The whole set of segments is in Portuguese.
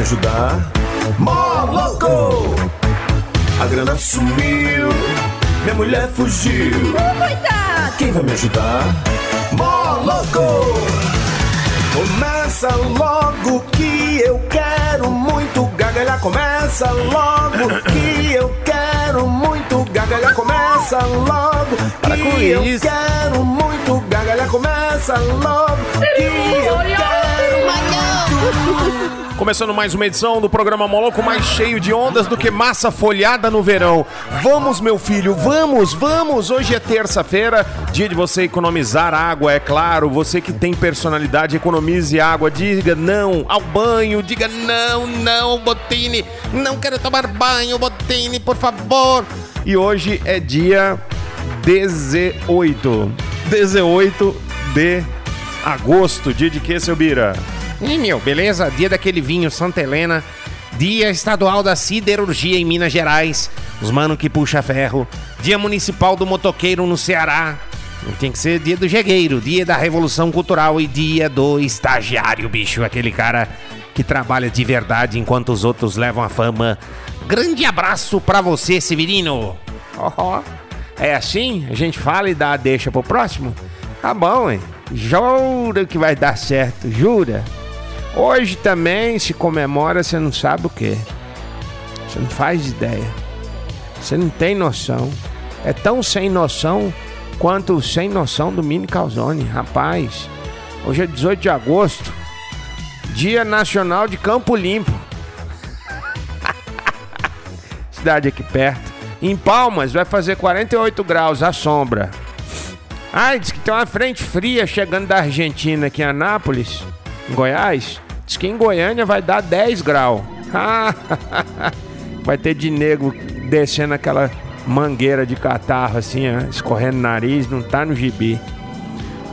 Me ajudar? Mó louco! A grana sumiu, minha mulher fugiu. Coitado! Quem vai me ajudar? Mó louco! Começa logo que eu quero muito gargalhar. Começa logo que eu quero muito gargalhar. Começa logo Para que com eu isso. quero muito gargalhar. Começa logo que eu quero muito. Começando mais uma edição do programa Moloco, mais cheio de ondas do que massa folhada no verão. Vamos, meu filho, vamos, vamos! Hoje é terça-feira, dia de você economizar água, é claro. Você que tem personalidade, economize água. Diga não ao banho, diga não, não, Botini. Não quero tomar banho, Botini, por favor. E hoje é dia 18. 18 de agosto. Dia de quê, seu Bira? Ih, meu, beleza? Dia daquele vinho Santa Helena. Dia estadual da siderurgia em Minas Gerais. Os mano que puxa ferro. Dia municipal do motoqueiro no Ceará. Tem que ser dia do jegueiro, dia da revolução cultural e dia do estagiário, bicho. Aquele cara que trabalha de verdade enquanto os outros levam a fama. Grande abraço pra você, Severino. Ó, é assim? A gente fala e dá a deixa pro próximo? Tá bom, hein? Jura que vai dar certo, jura? Hoje também se comemora, você não sabe o que. Você não faz ideia. Você não tem noção. É tão sem noção quanto o sem noção do Mini Calzone. Rapaz, hoje é 18 de agosto, Dia Nacional de Campo Limpo. Cidade aqui perto. Em Palmas vai fazer 48 graus à sombra. Ai, diz que tem uma frente fria chegando da Argentina aqui em Anápolis, Goiás. Diz que em Goiânia vai dar 10 graus. vai ter de nego descendo aquela mangueira de catarro assim, ó, escorrendo o nariz, não tá no gibi.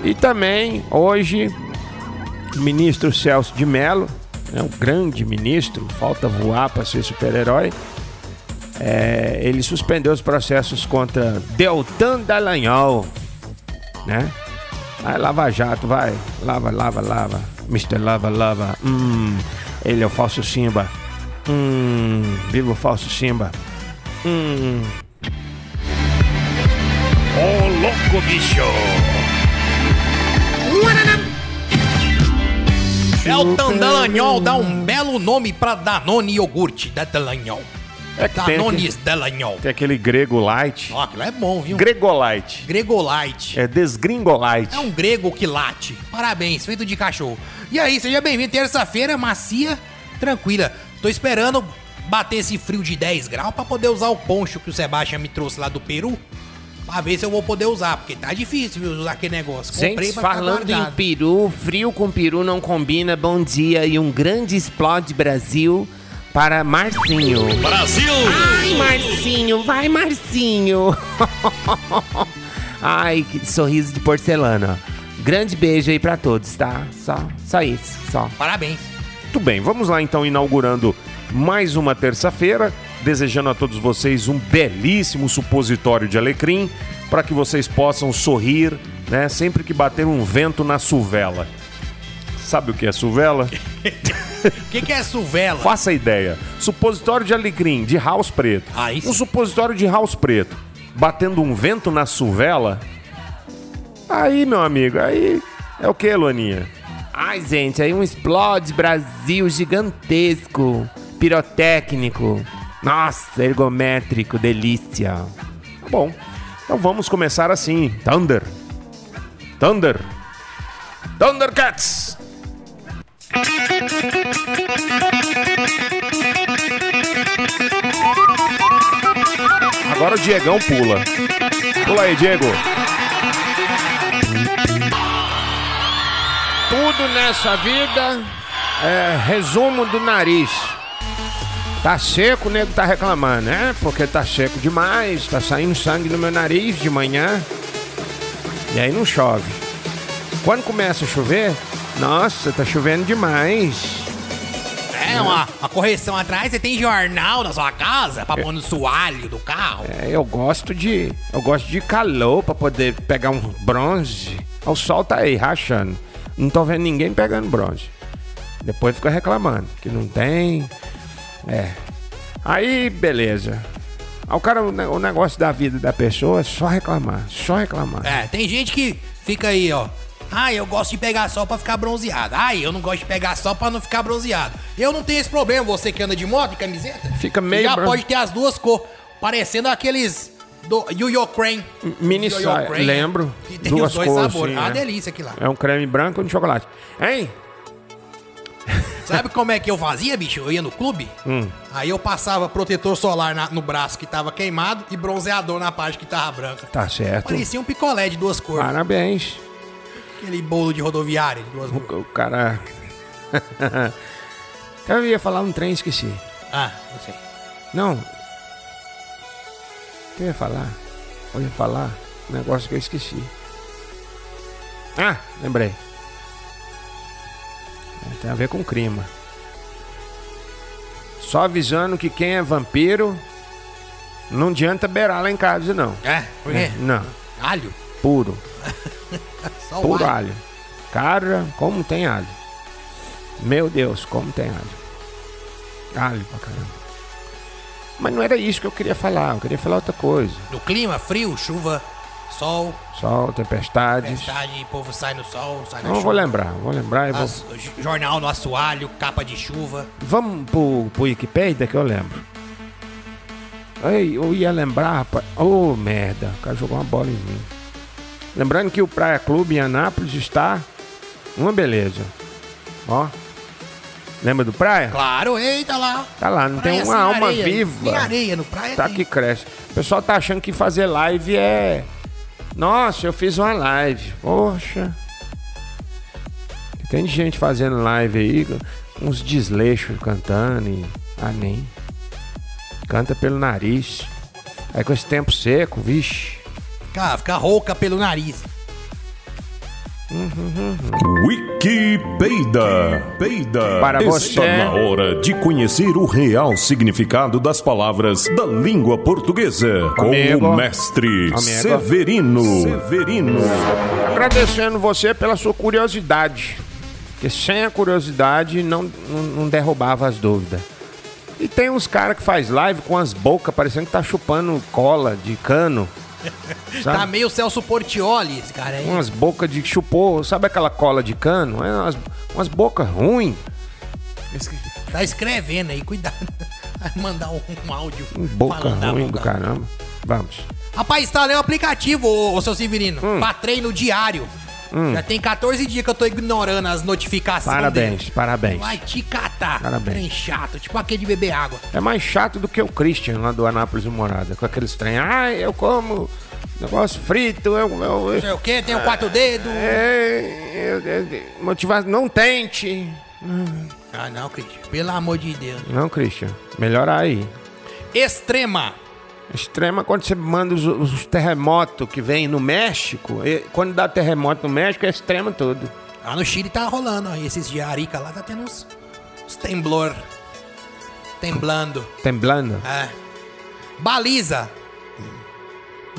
E também, hoje, o ministro Celso de Mello, é um grande ministro, falta voar para ser super-herói. É, ele suspendeu os processos contra Deltan Dallagnol, né? Vai, Lava Jato, vai. Lava, lava, lava. Mr. Lava, lava. Hum, ele é o falso Simba. Hum, viva o falso Simba. Hum. Ô, louco, bicho! Deltan Dallagnol dá um belo nome pra Danone iogurte da Dallagnol. É que tem, Danones aquele, Dallagnol. tem aquele grego light. Ó, aquilo é bom, viu? Gregolite. Gregolite. É desgringolite. É um grego que late. Parabéns, feito de cachorro. E aí, seja bem-vindo. Terça-feira, macia, tranquila. Tô esperando bater esse frio de 10 graus pra poder usar o poncho que o Sebastião me trouxe lá do Peru. Pra ver se eu vou poder usar, porque tá difícil viu, usar aquele negócio. Comprei Gente, falando em peru, frio com peru não combina. Bom dia e um grande explode Brasil para Marcinho. Brasil! Ai, Marcinho, vai, Marcinho! Ai, que sorriso de porcelana. Grande beijo aí pra todos, tá? Só, só isso, só. Parabéns. Muito bem, vamos lá então inaugurando mais uma terça-feira, desejando a todos vocês um belíssimo supositório de alecrim para que vocês possam sorrir, né, sempre que bater um vento na suvela. Sabe o que é suvela? O que, que é suvela? Faça ideia. Supositório de alecrim de house preto. Aí sim. Um supositório de house preto batendo um vento na suvela. Aí, meu amigo, aí é o que, Luaninha? Ai, gente, aí um explode Brasil gigantesco, pirotécnico. Nossa, ergométrico, delícia. Tá bom. Então vamos começar assim. Thunder. Thunder. Thundercats. Agora o Diegão pula. Pula aí, Diego. Tudo nessa vida é resumo do nariz. Tá seco, o nego tá reclamando, né? Porque tá seco demais, tá saindo sangue do meu nariz de manhã. E aí não chove. Quando começa a chover, nossa, tá chovendo demais. É, uma, uma correção atrás, você tem jornal na sua casa pra pôr no soalho do carro? É, eu gosto de. Eu gosto de calor pra poder pegar um bronze. O sol tá aí, rachando. Não tô vendo ninguém pegando bronze. Depois fica reclamando que não tem. É. Aí, beleza. O cara, o negócio da vida da pessoa é só reclamar, só reclamar. É, tem gente que fica aí, ó. Ah, eu gosto de pegar sol pra ficar bronzeado. Ah, eu não gosto de pegar sol pra não ficar bronzeado. Eu não tenho esse problema, você que anda de moto e camiseta. Fica meio Já pode ter as duas cores, parecendo aqueles do Yo-Yo Crane. Mini saia, Crane, lembro. Que tem Duas os dois cores, sabores. sim, É uma né? delícia aquilo lá. É um creme branco e um chocolate. Hein? Sabe como é que eu fazia, bicho? Eu ia no clube, Hum. aí eu passava protetor solar na- no braço que tava queimado e bronzeador na parte que tava branca. Tá certo. Parecia um picolé de duas cores. Parabéns. Aquele bolo de rodoviária de duas. O, o cara. eu ia falar um trem esqueci. Ah, não sei. Não. O que eu ia falar? Eu ia falar um negócio que eu esqueci. Ah, lembrei. É, Tem a ver com crime. Só avisando que quem é vampiro não adianta beirar lá em casa, não. É, por quê? Não, Alho? puro. Só Puro alho. alho. Cara, como tem alho. Meu Deus, como tem alho. Alho pra caramba. Mas não era isso que eu queria falar, eu queria falar outra coisa. Do clima, frio, chuva, sol, Sol, tempestades. tempestade, o povo sai no sol, sai na Não chuva. vou lembrar, vou lembrar e vou. As- j- jornal no assoalho, capa de chuva. Vamos pro, pro Wikipedia que eu lembro. Ei, eu ia lembrar, rapaz. Ô, merda, o cara jogou uma bola em mim. Lembrando que o Praia Clube em Anápolis está uma beleza. Ó. Lembra do Praia? Claro, eita lá. Tá lá, não Praia tem uma alma areia. viva. Tem areia no praia Tá tem. que cresce. O pessoal tá achando que fazer live é. Nossa, eu fiz uma live. Poxa. Tem gente fazendo live aí, uns desleixos cantando e. Ah, nem. Canta pelo nariz. Aí com esse tempo seco, vixe. Fica, fica rouca pelo nariz. Wikipedia. Peida. Para Está você. na hora de conhecer o real significado das palavras da língua portuguesa Amigo. com o mestre Amigo. Severino. Severino. Agradecendo você pela sua curiosidade. Porque sem a curiosidade não, não, não derrubava as dúvidas. E tem uns caras que faz live com as bocas parecendo que tá chupando cola de cano. Sabe? Tá meio Celso Portioli esse cara aí. Umas bocas de chupou, sabe aquela cola de cano? É umas, umas bocas ruins. Tá escrevendo aí, cuidado. Vai mandar um, um áudio. Boca falando da ruim boca. do caramba. Vamos. Rapaz, instalei um aplicativo, ô, ô seu Severino, Hum. pra treino diário. Já tem 14 dias que eu tô ignorando as notificações Parabéns, dele. parabéns. Vai te catar. Parabéns. Trem chato, tipo aquele de beber água. É mais chato do que o Christian lá do Anápolis Morada. Com aqueles trem. Ah, eu como negócio frito. Eu, eu, Não sei o quê, tem o quatro dedos. É, eu- eu- motivação. Não tente. Ah, não, Cristian. Pelo amor de Deus. Não, Christian. Melhorar aí. Extrema. Extrema quando você manda os, os terremotos que vem no México. e quando dá terremoto no México, é extrema tudo. Lá no Chile tá rolando, ó. Esses de Arica lá tá tendo uns, uns temblor. Temblando. Temblando. É. Baliza.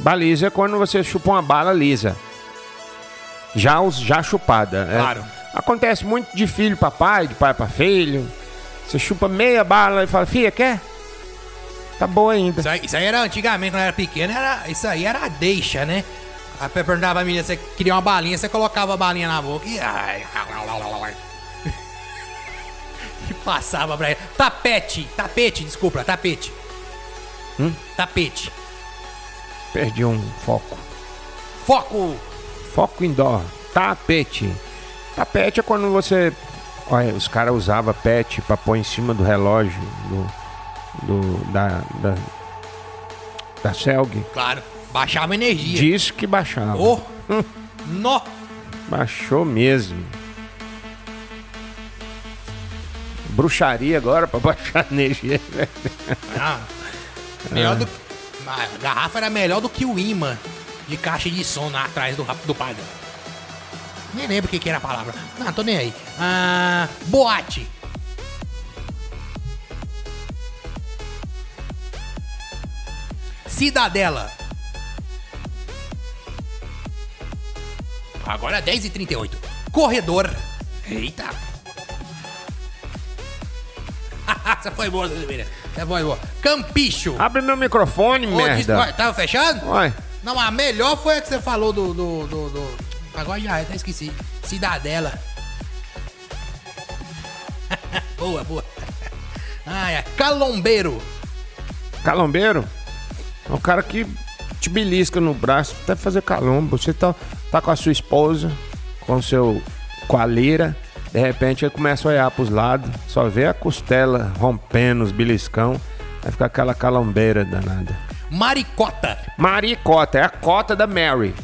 Baliza é quando você chupa uma bala lisa. Já, os, já chupada. é. Claro. Acontece muito de filho pra pai, de pai pra filho. Você chupa meia bala e fala, filha, quer? Tá boa ainda. Isso aí, isso aí era antigamente, quando eu era pequeno, era, isso aí era a deixa, né? Aí perguntava pra menina, você queria uma balinha, você colocava a balinha na boca e. ai, E passava pra ele. Tapete, tapete, desculpa, tapete. Hum? Tapete. Perdi um foco. Foco! Foco indoor. Tapete. Tapete é quando você. Olha, os caras usavam pet pra pôr em cima do relógio. Do. Do da, da- da Celg. Claro. Baixava energia. Disse que baixava. Oh. Nó. Baixou mesmo. Bruxaria agora pra baixar a energia. Ah, melhor do A garrafa era melhor do que o imã de caixa de som lá atrás do, do padrão. Nem lembro o que, que era a palavra. Não, tô nem aí. Ah, boate. Cidadela. Agora é 10h38. Corredor. Eita. Essa foi boa, Oliveira. Essa foi boa. Campicho. Abre meu microfone, Ô, merda. Ué, Tava fechando? Ué, Não, a melhor foi a que você falou do. do, do, do- Agora já, até esqueci. Cidadela. boa, boa. Ah, é. Calombeiro. calombeiro é o cara que te belisca no braço até fazer calombo. Você tá, tá com a sua esposa, com o seu coalheira, de repente ele começa a olhar pros lados, só vê a costela rompendo, os beliscão, vai ficar aquela calombeira danada. Maricota. Maricota, é a cota da Mary.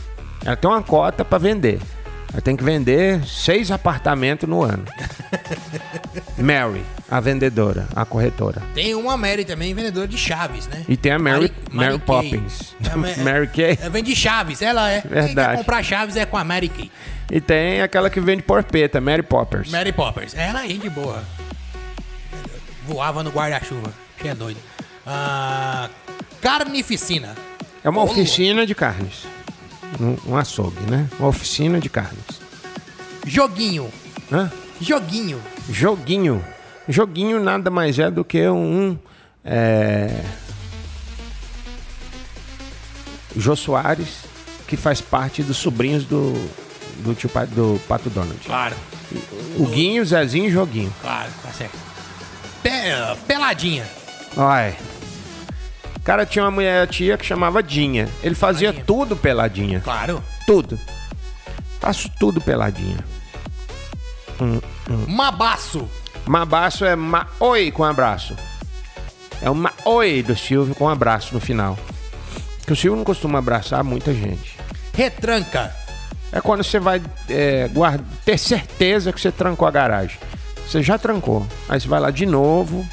Ela tem uma cota pra vender. Ela tem que vender seis apartamentos no ano. Mary, a vendedora, a corretora. Tem uma Mary também, vendedora de chaves, né? E tem a Mary, Mary Mary. Poppins. É, Mary Kay. É, vende chaves, ela é. Quem quer Verdade. comprar chaves é com a Mary Kay. E tem aquela que vende porpeta, Mary Poppers. Mary Poppers. Ela é gente boa. Voava no guarda-chuva. Que é doido. Ah, carnificina. É uma Ô, oficina de carnes. Um, um açougue, né? Uma oficina de carnes. Joguinho. Hã? Joguinho. Joguinho. Joguinho nada mais é do que um. É... Jô Soares, que faz parte dos sobrinhos do, do, tio, do Pato Donald. Claro, O Guinho, Zezinho e Joguinho. claro, tá certo. Pe- peladinha. Olha. O cara tinha uma mulher tia que chamava Dinha. Ele fazia Peladinha. tudo peladinha. Claro. Tudo. Faço tudo peladinha. Mabaço. Mabaço é ma oi com abraço. É o ma oi do Silvio com abraço no final. Que o Silvio não costuma abraçar muita gente. Retranca. É quando você vai é, guarda- ter certeza que você trancou a garagem. Você já trancou. Aí você vai lá de novo.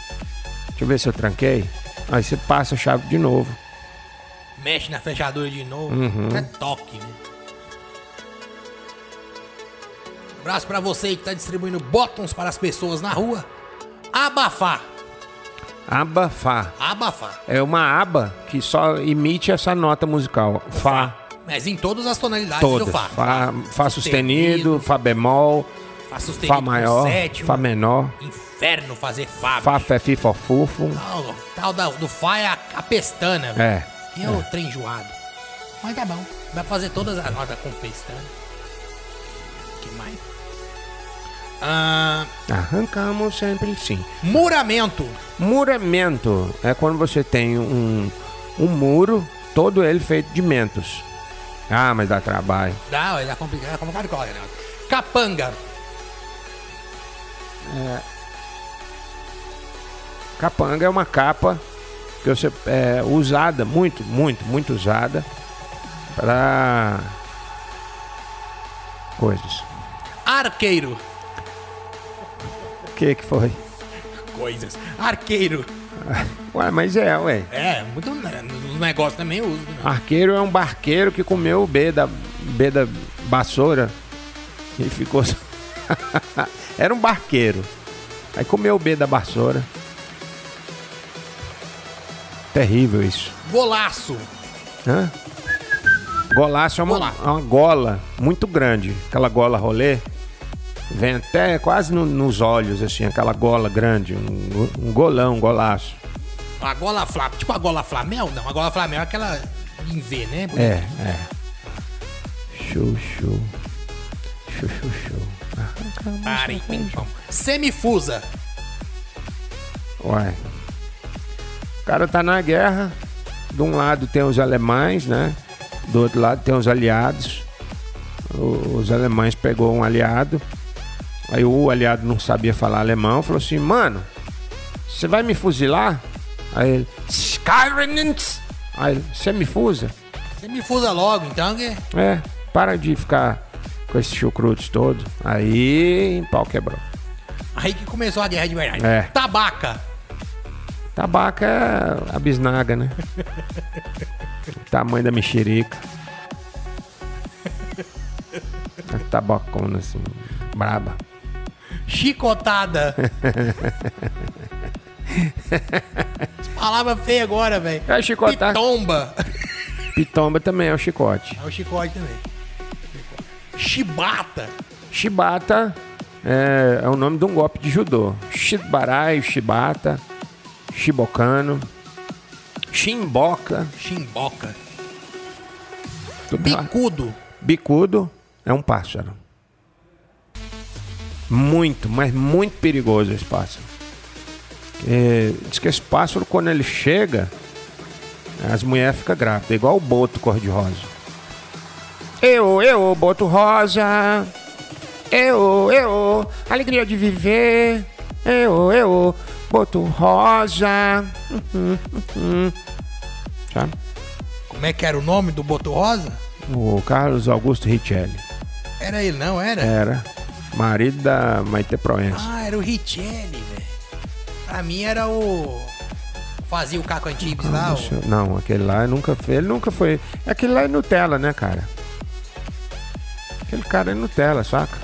Deixa eu ver se eu tranquei. Aí você passa a chave de novo. Mexe na fechadura de novo. Uhum. É toque, né? Abraço pra você que tá distribuindo bottoms para as pessoas na rua. Abafar. Abafar. Abafar. É uma aba que só emite essa nota musical. Fá. Mas em todas as tonalidades Todas. do Fá. Fá, fá sustenido, Fá bemol, Fá sustenido Fá maior, com sétima. Fá menor, Inferno fazer Fá. Fá bicho. fé fi fó fufo. Tal, tal da- do Fá é a, a pestana. velho. É. E é o trem enjoado. Mas tá bom. Pra fazer todas as notas com pestana. que mais? Ah, Arrancamos sempre sim. muramento. Muramento é quando você tem um, um muro, todo ele feito de mentos. Ah, mas dá trabalho. Dá, é complicado, é complicado que olha, né? Capanga. Capanga é uma capa que você é usada, muito, muito, muito usada para coisas. Arqueiro. Que que foi? Coisas. Arqueiro. Ué, mas é, ué. É, muito. Nos negócios também eu uso. Né? Arqueiro é um barqueiro que comeu o B da, B da vassoura e ficou. Era um barqueiro. Aí comeu o B da vassoura. Terrível isso. Golaço. Hã? Golaço é uma, é uma gola muito grande. Aquela gola rolê. Vem até quase no- nos olhos, assim, aquela gola grande. Um, um golão, um golaço. A gola flá. Tipo a gola flamel? Não, a gola flamel é aquela em V, né? É, é. Show, show. Show, show, show. Parem. Semifusa. Ué. O cara tá na guerra. De um lado tem os alemães, né? Do outro lado tem os aliados. Os alemães pegou um aliado. Aí o aliado não sabia falar alemão. Falou assim, mano, você vai me fuzilar? Aí ele. Aí, você me fusa? Você me fusa logo, então, que... É, para de ficar com esses chucrutes todos. Aí, pau quebrou. Aí que começou a guerra de verdade. É. Tabaca. Tabaca é a bisnaga, né? O tamanho da mexerica. A tabacona, assim, braba. Chicotada. Palavra feia agora, velho. É chicotar. Pitomba. Pitomba também é o chicote. É o chicote também. Chibata. Shibata é, é o nome de um golpe de judô. Shibarai, Shibata, Shibokano, Shimboka, Chimboca. lá. Bicudo. Bicudo é um pássaro. Muito, mas muito perigoso esse pássaro. É, diz que esse pássaro, quando ele chega, as mulheres ficam grávidas, igual o boto cor-de-rosa. Eu, eu, boto rosa. Eu, eu, alegria de viver. Eu, eu, boto rosa. Uhum, uhum. Sabe? Como é que era o nome do Boto Rosa? O Carlos Augusto Richelli. Era ele, não era? Era marido da Maite Proença. Ah, era o Richelli, velho. Pra mim era o. Fazia o Caco Antibes lá. Deixa O... eu- Não, aquele lá nunca foi. Ele nunca foi. Aquele lá é Nutella, né, cara? Aquele cara é Nutella, saca?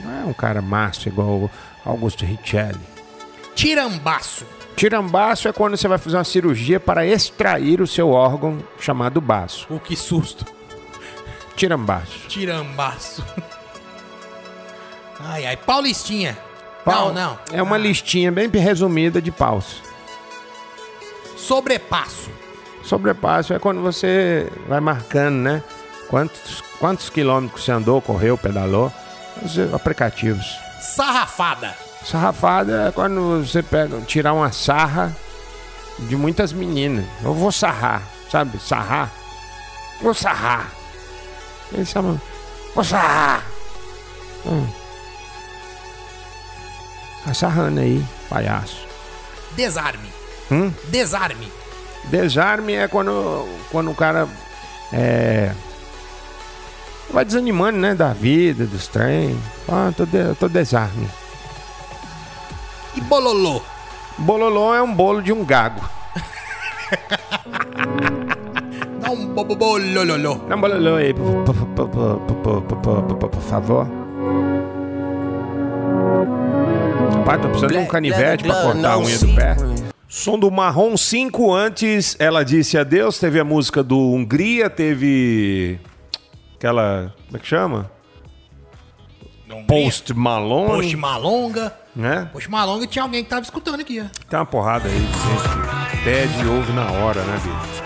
Não é um cara massa igual o Augusto Richelli. Tirambaço. Tirambaço é quando você vai fazer uma cirurgia para extrair o seu órgão chamado baço. O que susto. Tirambaço. Tirambaço. Ai, ai. Paulistinha. Pau- Não, não. É uma Ah, listinha bem resumida de paus. Sobrepasso. Sobrepasso é quando você vai marcando, né? Quantos, quantos quilômetros você andou, correu, pedalou. Os aplicativos. Sarrafada. Sarrafada é quando você pega, tirar uma sarra de muitas meninas. Eu vou sarrar, sabe? Sarrar. Vou sarrar. Eles chamam. Vou sarrar. Hum. Tá sarrando aí, palhaço. Desarme. Hum? Desarme. Desarme é quando, quando o cara é, vai desanimando, né? Da vida, dos trem. Ah, tô, de, tô desarme. E bololô. Bololô é um bolo de um gago. Dá um bolololô. Dá um bololô aí, por favor. Pai, tô precisando de um canivete pra cortar a unha do pé. Som do Marrom 5, antes ela disse adeus, teve a música do Hungria, teve aquela, como é que chama? Post Malonga. Post Malonga. Né? Post Malonga tinha alguém que tava escutando aqui. Tem uma porrada aí de gente pede e ouve na hora, né, bicho?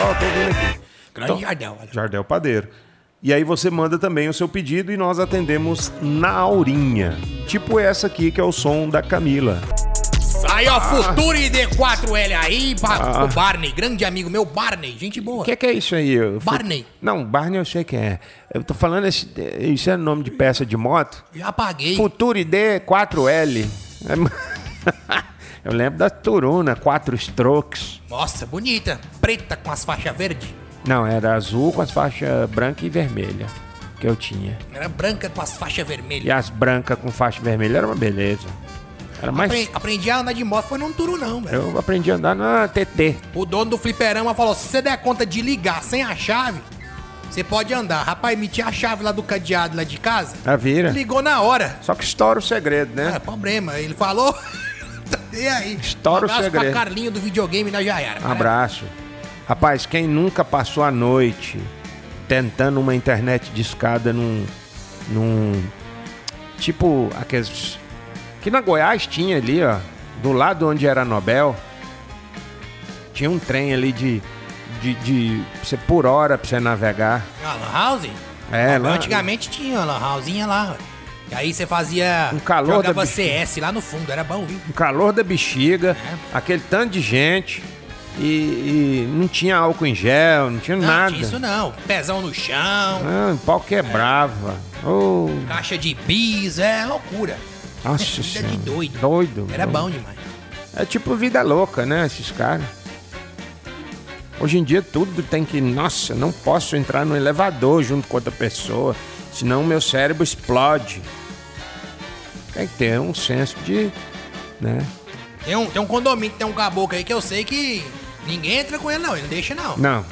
Ó, tô ouvindo aqui. Grande Então- Jardel, olha. Jardel Padeiro. E aí você manda também o seu pedido e nós atendemos na aurinha. Tipo essa aqui que é o som da Camila. Aí, ó, Futuro ID4L aí, pra, Ah. o Barney, grande amigo meu, Barney, gente boa. O que, que é isso aí? Barney. Não, Barney eu sei quem é. Eu tô falando, esse, isso é nome de peça de moto? Já apaguei. Futuro ID 4L. É- Eu lembro da Turuna, 4 strokes. Nossa, bonita. Preta com as faixas verdes. Não, era azul com as faixas branca e vermelha que eu tinha. Era branca com as faixas E vermelhas. as brancas com faixa vermelha era uma beleza. Era mais. Apre- Aprendi a andar de moto, foi num turu não, velho. Eu aprendi a andar na TT. O dono do fliperama falou, se você der conta de ligar sem a chave, você pode andar. Rapaz, meti a chave lá do cadeado lá de casa, A vira. ligou na hora. Só que estoura o segredo, É, né? problema. Ele falou... e aí? Estoura o um abraço segredo. pra Carlinho do videogame da Jaiara. Um abraço. Rapaz, quem nunca passou a noite tentando uma internet de escada num. num. Tipo, aqueles. Que na Goiás tinha ali, ó. Do lado onde era Nobel. Tinha um trem ali de. de. de você por hora pra você navegar. A Lan House? É, lá- Antigamente tinha a Lan Housezinha lá. E aí você fazia... Um calor Jogava da bexiga. CS lá no fundo, era bom, viu? o calor da bexiga, É. aquele tanto de gente. E, e não tinha álcool em gel, não tinha Não, nada. tinha isso não. Pezão no chão, Ah, o pau quebrava. Oh, caixa de bis, é loucura. nossa Vida senhora. de doido. Doido. Era bom demais. É tipo vida louca, né? Esses caras. Hoje em dia tudo tem que. Nossa, não posso entrar no elevador junto com outra pessoa, senão meu cérebro explode. Tem que ter um senso de. né? Tem um, tem um condomínio, tem um caboclo aí que eu sei que ninguém entra com ele, não. Ele não deixa, não. Não.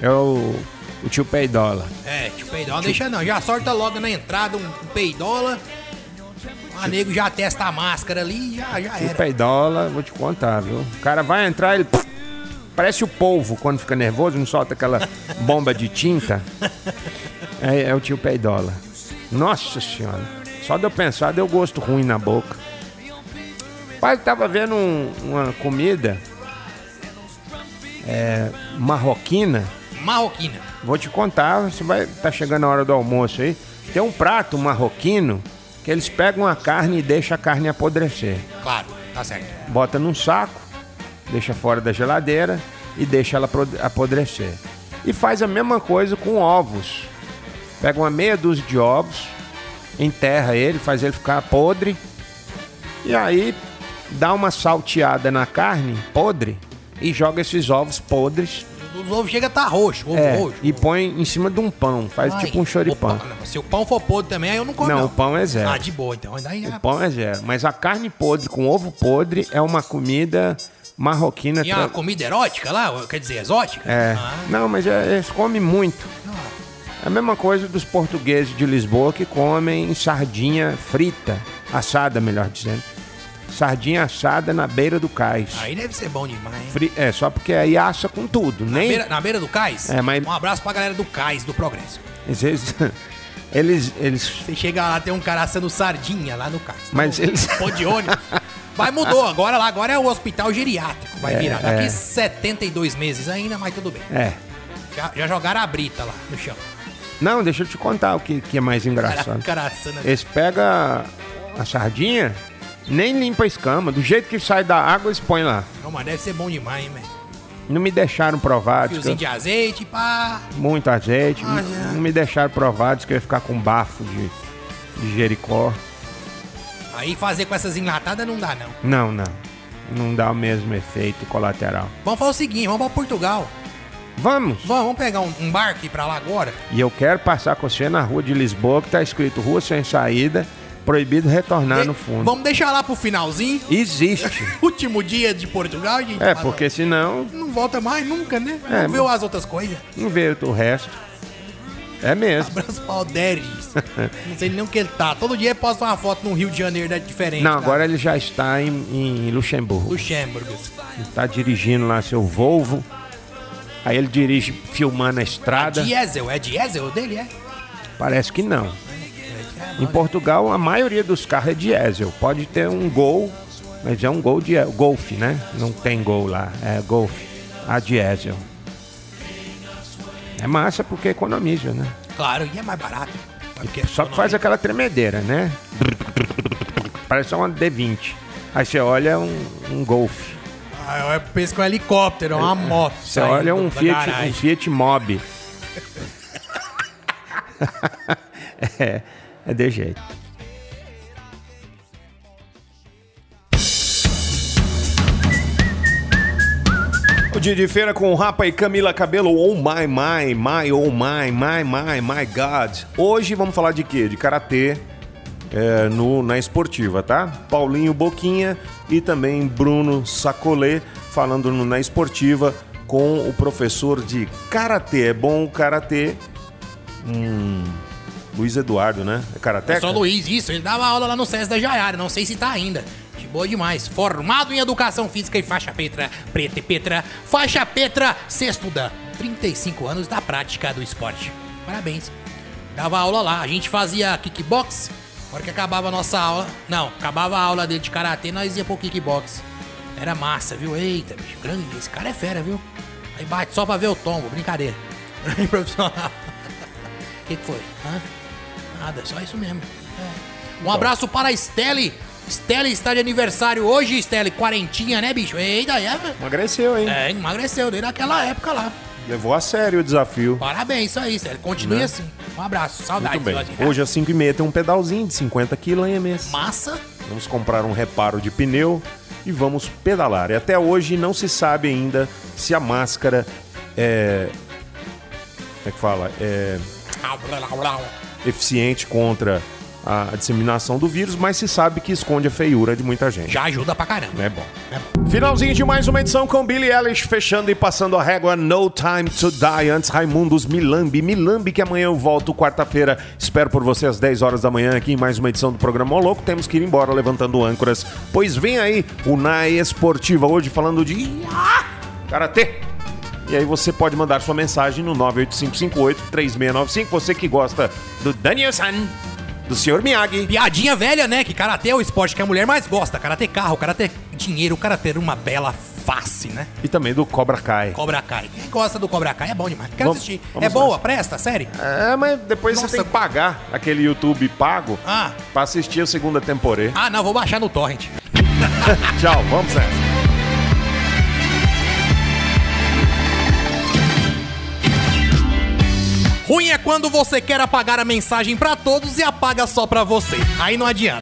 É o, o tio Peidola. É, tio Peidola não deixa, não. Já sorta logo na entrada um, um Peidola. O nego já testa a máscara ali e já, já Tio era. Peidola, vou te contar, viu? O cara vai entrar, ele. Parece o polvo quando fica nervoso, não solta aquela bomba de tinta. É, é o tio Peidola. Nossa senhora. Só de eu pensar deu gosto ruim na boca. Pai tava vendo um- uma comida é, marroquina. Marroquina. Vou te contar, você vai tá chegando a hora do almoço aí. Tem um prato marroquino que eles pegam a carne e deixam a carne apodrecer. Claro, tá certo. Bota num saco, deixa fora da geladeira e deixa ela apodrecer. E faz a mesma coisa com ovos. Pega uma meia dúzia de ovos, enterra ele, faz ele ficar podre. E aí dá uma salteada na carne podre e joga esses ovos podres Os ovos chega a tá roxo, ovo é, roxo. e põe em cima de um pão. Faz Ai, tipo um choripão. pão- não, se o pão for podre também, aí eu não como. Não, Não, o pão é zero. Ah, de boa, então. Daí, O pão é zero. Mas a carne podre com ovo podre é uma comida marroquina. E a tra- comida erótica lá, quer dizer, exótica? É. Ah, Não, mas é, eles comem muito. É a mesma coisa dos portugueses de Lisboa que comem sardinha frita, assada, melhor dizendo. Sardinha assada na beira do cais. aí deve ser bom demais, hein? Fri- É, só porque aí assa com tudo. Na Nem. beira, na beira do cais? É, mas- Um abraço pra galera do cais, do Progresso. Às vezes. Eles. eles Você chega lá, tem um cara assando sardinha lá no cais. Mas no, eles- Pô de ônibus. Mas mudou, agora lá, agora é o hospital geriátrico. Vai É, virar. Daqui é. 72 meses ainda, mas tudo bem. é. Já, já jogaram a brita lá no chão. Não, deixa eu te contar o que, que é mais engraçado. cara assando Eles pegam a sardinha, nem limpa a escama. Do jeito que sai da água, eles põem lá. Não, mas deve ser bom demais, hein, velho? Não me deixaram provar. Fiozinho de azeite, pá. muito azeite. Olha. Não me deixaram provar, que eu ia ficar com bafo de, de Jericó. Aí fazer com essas enlatadas não dá, não. Não, não. Não dá o mesmo efeito colateral. Vamos fazer o seguinte, vamos pra Portugal. Vamos! Vamos, vamos pegar um, um barco e ir pra lá agora? E eu quero passar com você na rua de Lisboa, que tá escrito Rua Sem Saída, proibido retornar De- no fundo. Vamos deixar lá pro finalzinho. Existe. Último dia de Portugal, gente. É, porque senão Não volta mais nunca, né? É, não viu as outras coisas. não vê o resto. É mesmo. Abraço pra Alderes. não sei nem onde que ele tá. Todo dia ele posta uma foto no Rio de Janeiro da diferente. Não, da- agora ele já está em, em Luxemburgo. Luxemburgo. Está dirigindo lá seu Volvo. Aí ele dirige filmando a estrada. Diesel, é diesel o dele, é? Parece que não. Em Portugal, a maioria dos carros é diesel. Pode ter um Gol, mas é um Gol de Golf, né? Não tem Gol lá, é Golf. A diesel. É massa porque economiza, né? Claro, e é mais barato. Porque Só que faz aquela tremedeira, né? Parece uma D20. Aí você olha um, um Golf. Ah, eu penso que é um helicóptero, é uma moto. Você olha um Fiat, garagem. um Fiat Mobi. é, é de jeito. O dia de feira com Rapa e Camila Cabelo. Oh my, my, my, oh my, my, my, my God. Hoje vamos falar de quê? De karatê é, no, na esportiva, tá? Paulinho Boquinha e também Bruno Sacolê falando no- na esportiva com o professor de karatê. É bom o karatê. Hum, Luiz Eduardo, né? É karateca? É só Luiz, isso. Ele dava aula lá no SES da Jaiara. Não sei se tá ainda. De boa demais. Formado em Educação Física e faixa petra, preta e petra. Faixa petra, sexto dan. 35 anos da prática do esporte. Parabéns. Dava aula lá. A gente fazia kickbox. Na hora que acabava a nossa aula... Não, acabava a aula dele de karatê, nós ia pro kickbox. Era massa, viu? Eita, bicho, grande. Esse cara é fera, viu? Aí bate só pra ver o tombo. Brincadeira. Profissional. O que, que foi? Hã? Nada, só isso mesmo. É. Um abraço para a Stelle. Stelle está de aniversário hoje, Stelle. Quarentinha, né, bicho? Eita, é, velho. Emagreceu, hein? É, emagreceu desde aquela época lá. Levou a sério o desafio. Parabéns, isso aí, Stelle. Continue Né? assim. Um abraço, saudades. Muito bem. Hoje às 5h30 tem um pedalzinho de 50 kg, hein, mês? Massa. Vamos comprar um reparo de pneu e vamos pedalar. E até hoje não se sabe ainda se a máscara é. Como é que fala? É eficiente contra a disseminação do vírus, mas se sabe que esconde a feiura de muita gente. Já ajuda pra caramba. É bom. É bom. Finalzinho de mais uma edição com Billy Eilish, fechando e passando a régua No Time to Die. Antes, Raimundos Milambi. Milambi, que amanhã eu volto quarta-feira. Espero por você às 10 horas da manhã aqui em mais uma edição do programa Ô Louco. Temos que ir embora levantando âncoras, pois vem aí o Na Esportiva hoje falando de Karatê. E aí você pode mandar sua mensagem no 98558-3695. Você que gosta do Daniel San, do Sr. Miyagi. Piadinha velha, né? Que karatê é o esporte que a mulher mais gosta. Karatê carro, karatê dinheiro, karatê uma bela face, né? E também do Cobra Kai. Cobra Kai. Quem gosta do Cobra Kai é bom demais. Quero Vamos- assistir. vamos é boa, nessa. presta, série? É, mas depois Nossa. você tem que pagar aquele YouTube pago Ah. pra assistir a segunda temporada. Ah, não, vou baixar no torrent. Tchau, vamos nessa. Ruim é quando você quer apagar a mensagem pra todos e apaga só pra você. Aí não adianta.